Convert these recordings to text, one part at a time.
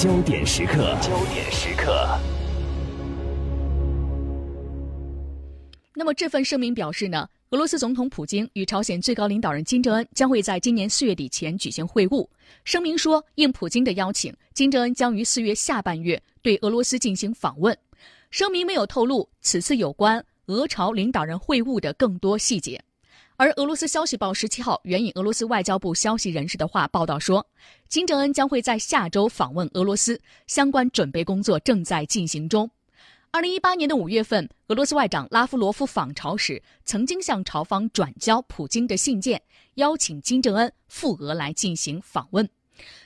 焦点时刻，焦点时刻。那么这份声明表示呢，俄罗斯总统普京与朝鲜最高领导人金正恩将会在今年四月底前举行会晤。声明说，应普京的邀请，金正恩将于四月下半月对俄罗斯进行访问。声明没有透露此次有关俄朝领导人会晤的更多细节。而俄罗斯消息报十七号援引俄罗斯外交部消息人士的话报道说，金正恩将会在下周访问俄罗斯，相关准备工作正在进行中。二零一八年的五月份，俄罗斯外长拉夫罗夫访朝时，曾经向朝方转交普京的信件，邀请金正恩赴俄来进行访问。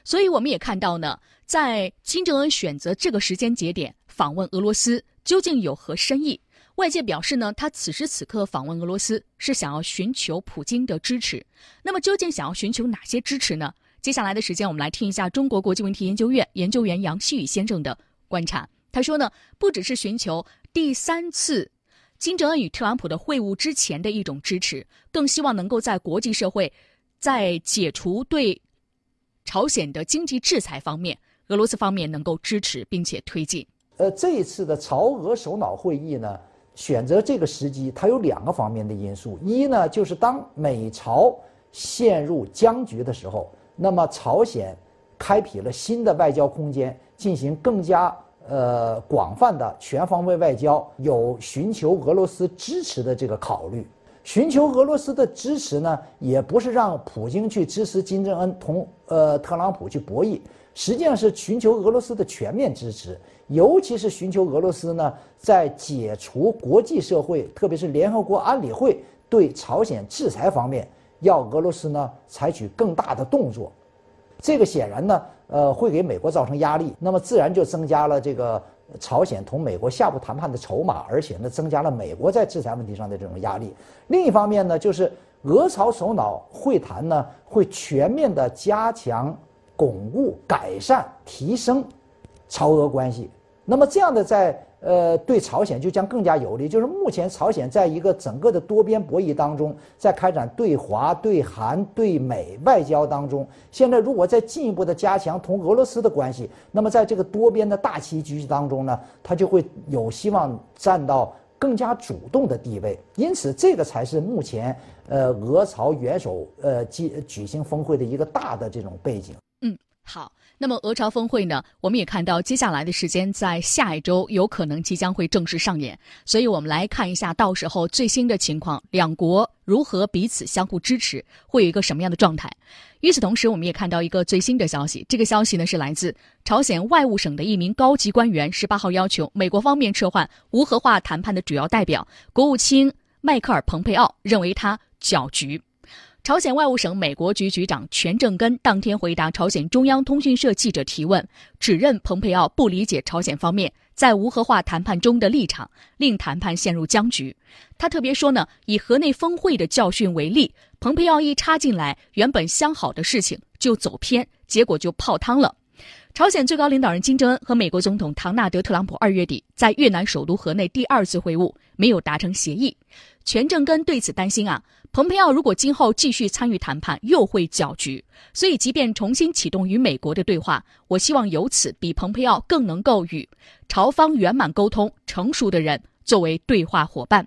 所以，我们也看到呢，在金正恩选择这个时间节点访问俄罗斯，究竟有何深意？外界表示呢，他此时此刻访问俄罗斯是想要寻求普京的支持。那么，究竟想要寻求哪些支持呢？接下来的时间，我们来听一下中国国际问题研究院研究员杨希宇先生的观察。他说呢，不只是寻求第三次金正恩与特朗普的会晤之前的一种支持，更希望能够在国际社会在解除对朝鲜的经济制裁方面，俄罗斯方面能够支持并且推进。呃，这一次的朝俄首脑会议呢？选择这个时机，它有两个方面的因素。一呢，就是当美朝陷入僵局的时候，那么朝鲜开辟了新的外交空间，进行更加呃广泛的全方位外交，有寻求俄罗斯支持的这个考虑。寻求俄罗斯的支持呢，也不是让普京去支持金正恩同呃特朗普去博弈，实际上是寻求俄罗斯的全面支持。尤其是寻求俄罗斯呢，在解除国际社会，特别是联合国安理会对朝鲜制裁方面，要俄罗斯呢采取更大的动作。这个显然呢，呃，会给美国造成压力，那么自然就增加了这个朝鲜同美国下部谈判的筹码，而且呢，增加了美国在制裁问题上的这种压力。另一方面呢，就是俄朝首脑会谈呢，会全面的加强、巩固、改善、提升。朝俄关系，那么这样的在呃对朝鲜就将更加有利。就是目前朝鲜在一个整个的多边博弈当中，在开展对华、对韩、对美外交当中，现在如果再进一步的加强同俄罗斯的关系，那么在这个多边的大棋局当中呢，它就会有希望占到更加主动的地位。因此，这个才是目前呃俄朝元首呃举举行峰会的一个大的这种背景。好。那么俄朝峰会呢？我们也看到接下来的时间在下一周有可能即将会正式上演，所以我们来看一下到时候最新的情况，两国如何彼此相互支持，会有一个什么样的状态。与此同时，我们也看到一个最新的消息，这个消息呢是来自朝鲜外务省的一名高级官员，十八号要求美国方面撤换无核化谈判的主要代表国务卿迈克尔·蓬佩奥，认为他搅局。朝鲜外务省美国局局长全正根当天回答朝鲜中央通讯社记者提问，指认蓬佩奥不理解朝鲜方面在无核化谈判中的立场，令谈判陷入僵局。他特别说呢，以河内峰会的教训为例，蓬佩奥一插进来，原本相好的事情就走偏，结果就泡汤了。朝鲜最高领导人金正恩和美国总统唐纳德·特朗普二月底在越南首都河内第二次会晤，没有达成协议。全正根对此担心啊，蓬佩奥如果今后继续参与谈判，又会搅局。所以，即便重新启动与美国的对话，我希望由此比蓬佩奥更能够与朝方圆满沟通、成熟的人作为对话伙伴。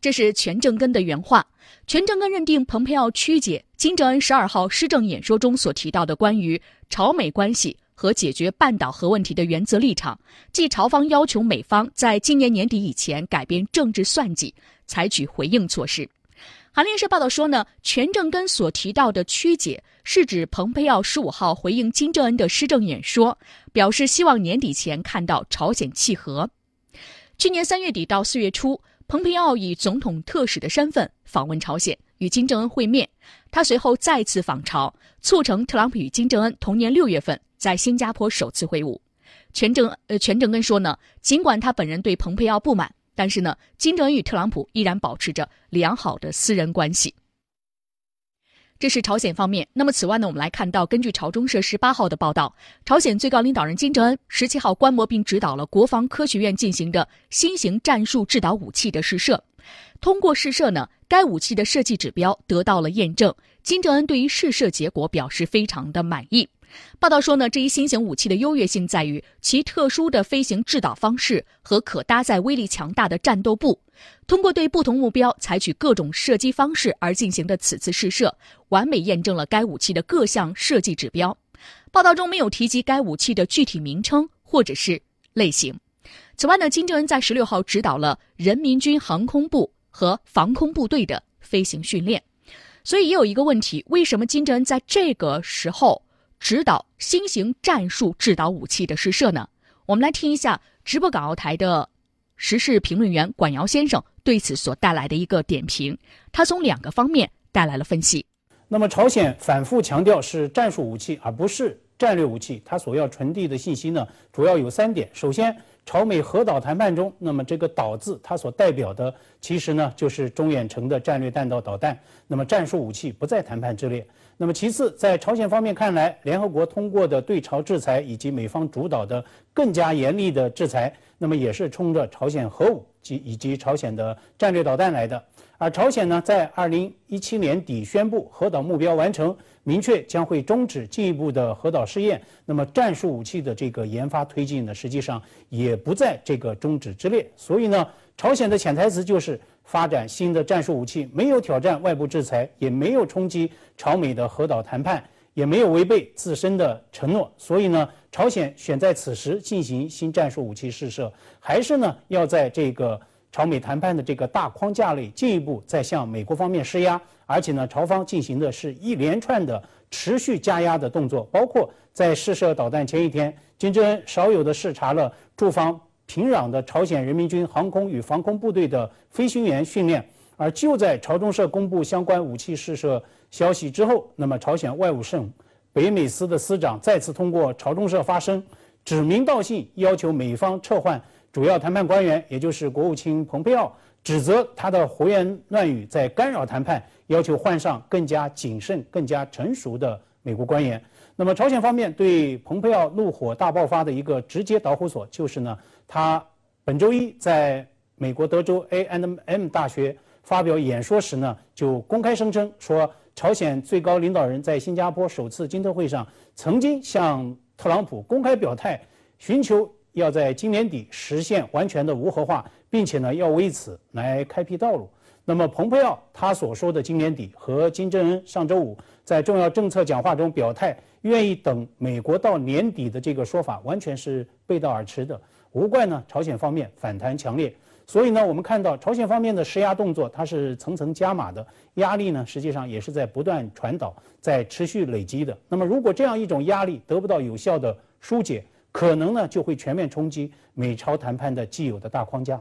这是全正根的原话。全正根认定蓬佩奥曲解金正恩十二号施政演说中所提到的关于朝美关系。和解决半岛核问题的原则立场，即朝方要求美方在今年年底以前改变政治算计，采取回应措施。韩联社报道说呢，全正根所提到的曲解，是指蓬佩奥十五号回应金正恩的施政演说，表示希望年底前看到朝鲜契合。去年三月底到四月初，蓬佩奥以总统特使的身份访问朝鲜，与金正恩会面。他随后再次访朝，促成特朗普与金正恩同年六月份。在新加坡首次会晤，全正呃全正根说呢，尽管他本人对蓬佩奥不满，但是呢，金正恩与特朗普依然保持着良好的私人关系。这是朝鲜方面。那么此外呢，我们来看到，根据朝中社十八号的报道，朝鲜最高领导人金正恩十七号观摩并指导了国防科学院进行的新型战术制导武器的试射。通过试射呢，该武器的设计指标得到了验证。金正恩对于试射结果表示非常的满意。报道说呢，这一新型武器的优越性在于其特殊的飞行制导方式和可搭载威力强大的战斗部。通过对不同目标采取各种射击方式而进行的此次试射，完美验证了该武器的各项设计指标。报道中没有提及该武器的具体名称或者是类型。此外呢，金正恩在十六号指导了人民军航空部和防空部队的飞行训练。所以也有一个问题：为什么金正恩在这个时候指导新型战术制导武器的试射呢？我们来听一下直播港澳台的时事评论员管尧先生对此所带来的一个点评。他从两个方面带来了分析。那么，朝鲜反复强调是战术武器，而不是战略武器。它所要传递的信息呢，主要有三点。首先，朝美核导谈判中，那么这个“导”字，它所代表的其实呢，就是中远程的战略弹道导弹。那么，战术武器不在谈判之列。那么，其次，在朝鲜方面看来，联合国通过的对朝制裁以及美方主导的更加严厉的制裁，那么也是冲着朝鲜核武及以及朝鲜的战略导弹来的。而朝鲜呢，在二零一七年底宣布核导目标完成，明确将会终止进一步的核导试验。那么战术武器的这个研发推进呢，实际上也不在这个终止之列。所以呢，朝鲜的潜台词就是发展新的战术武器，没有挑战外部制裁，也没有冲击朝美的核岛谈判，也没有违背自身的承诺。所以呢，朝鲜选在此时进行新战术武器试射，还是呢要在这个。朝美谈判的这个大框架内，进一步在向美国方面施压，而且呢，朝方进行的是一连串的持续加压的动作，包括在试射导弹前一天，金正恩少有的视察了驻方平壤的朝鲜人民军航空与防空部队的飞行员训练，而就在朝中社公布相关武器试射消息之后，那么朝鲜外务省北美司的司长再次通过朝中社发声，指名道姓要求美方撤换。主要谈判官员，也就是国务卿蓬佩奥，指责他的胡言乱语在干扰谈判，要求换上更加谨慎、更加成熟的美国官员。那么，朝鲜方面对蓬佩奥怒火大爆发的一个直接导火索，就是呢，他本周一在美国德州 A and M 大学发表演说时呢，就公开声称说，朝鲜最高领导人在新加坡首次金特会上曾经向特朗普公开表态，寻求。要在今年底实现完全的无核化，并且呢，要为此来开辟道路。那么，蓬佩奥他所说的今年底和金正恩上周五在重要政策讲话中表态愿意等美国到年底的这个说法，完全是背道而驰的。无怪呢，朝鲜方面反弹强烈。所以呢，我们看到朝鲜方面的施压动作，它是层层加码的，压力呢，实际上也是在不断传导，在持续累积的。那么，如果这样一种压力得不到有效的疏解，可能呢就会全面冲击美朝谈判的既有的大框架。